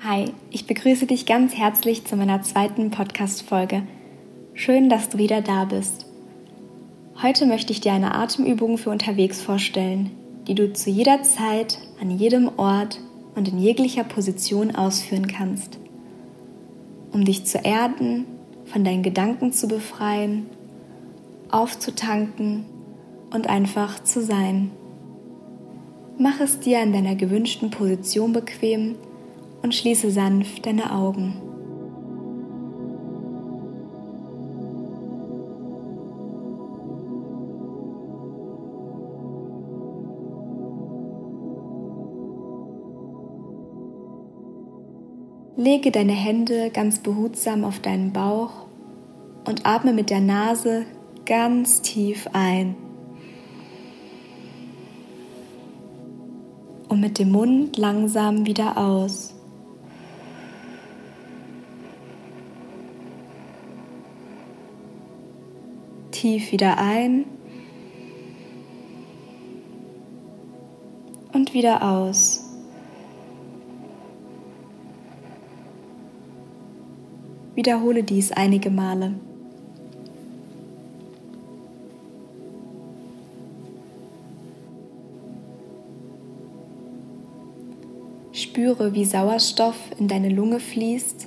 Hi, ich begrüße dich ganz herzlich zu meiner zweiten Podcast-Folge. Schön, dass du wieder da bist. Heute möchte ich dir eine Atemübung für unterwegs vorstellen, die du zu jeder Zeit, an jedem Ort und in jeglicher Position ausführen kannst, um dich zu erden, von deinen Gedanken zu befreien, aufzutanken und einfach zu sein. Mach es dir in deiner gewünschten Position bequem und schließe sanft deine Augen. Lege deine Hände ganz behutsam auf deinen Bauch und atme mit der Nase ganz tief ein. Und mit dem Mund langsam wieder aus. Tief wieder ein und wieder aus. Wiederhole dies einige Male. Spüre, wie Sauerstoff in deine Lunge fließt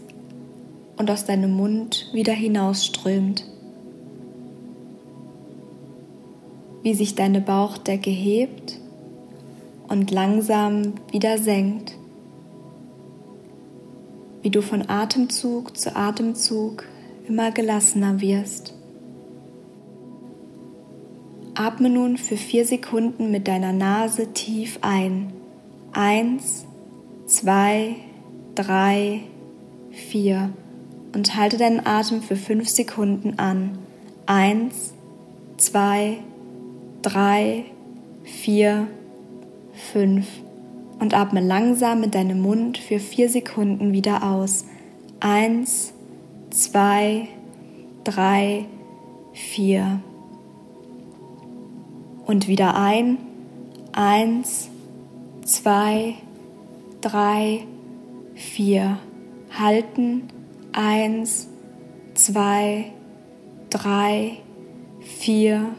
und aus deinem Mund wieder hinausströmt. Wie sich deine Bauchdecke hebt und langsam wieder senkt wie du von Atemzug zu Atemzug immer gelassener wirst. Atme nun für vier Sekunden mit deiner Nase tief ein. Eins, zwei, drei, vier. Und halte deinen Atem für fünf Sekunden an. Eins, zwei, drei, vier, fünf und atme langsam mit deinem Mund für vier Sekunden wieder aus. Eins, zwei, drei, vier. Und wieder ein. Eins, zwei, drei, vier. Halten. Eins, zwei, drei, vier,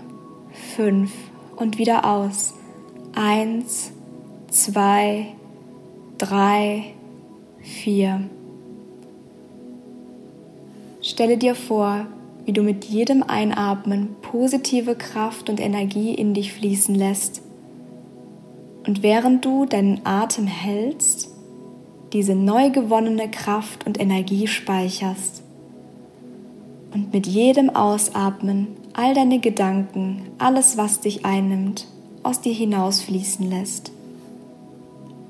fünf. Und wieder aus. Eins, zwei, drei, vier. Stelle dir vor, wie du mit jedem Einatmen positive Kraft und Energie in dich fließen lässt. Und während du deinen Atem hältst, diese neu gewonnene Kraft und Energie speicherst. Und mit jedem Ausatmen all deine Gedanken, alles, was dich einnimmt, aus dir hinausfließen lässt.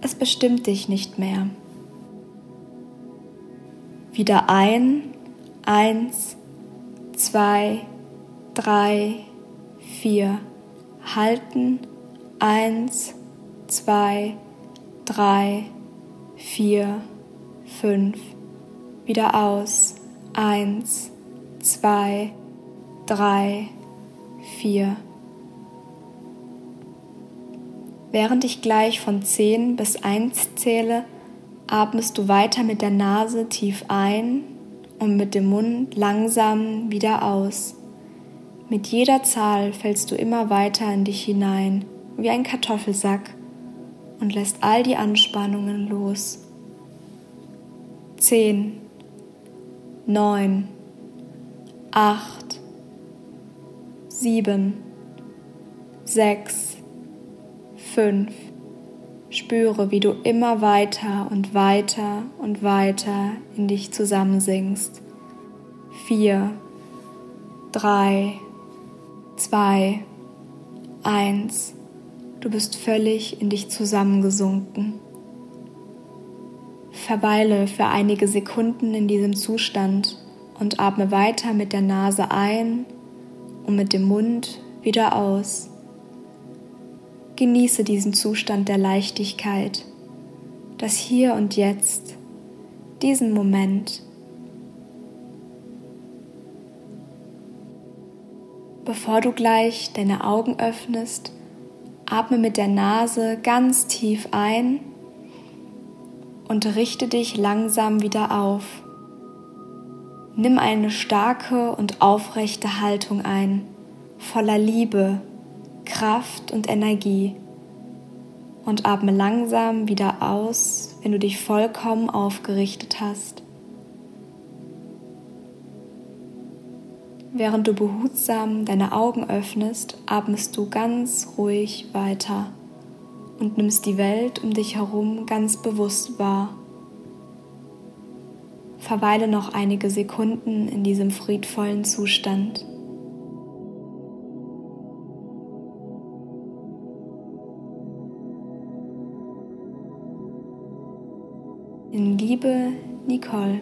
Es bestimmt dich nicht mehr. Wieder ein, eins, zwei, drei, vier. Halten, eins, zwei, drei, vier, fünf. Wieder aus, eins, zwei, drei, vier. Während ich gleich von 10 bis 1 zähle, atmest du weiter mit der Nase tief ein und mit dem Mund langsam wieder aus. Mit jeder Zahl fällst du immer weiter in dich hinein, wie ein Kartoffelsack, und lässt all die Anspannungen los. 10, 9, 8, 7, 6, Fünf. Spüre, wie du immer weiter und weiter und weiter in dich zusammensinkst. Vier, drei, zwei, eins. Du bist völlig in dich zusammengesunken. Verweile für einige Sekunden in diesem Zustand und atme weiter mit der Nase ein und mit dem Mund wieder aus. Genieße diesen Zustand der Leichtigkeit, das Hier und Jetzt, diesen Moment. Bevor du gleich deine Augen öffnest, atme mit der Nase ganz tief ein und richte dich langsam wieder auf. Nimm eine starke und aufrechte Haltung ein, voller Liebe, Kraft und Energie und atme langsam wieder aus, wenn du dich vollkommen aufgerichtet hast. Während du behutsam deine Augen öffnest, atmest du ganz ruhig weiter und nimmst die Welt um dich herum ganz bewusst wahr. Verweile noch einige Sekunden in diesem friedvollen Zustand. In Liebe, Nicole.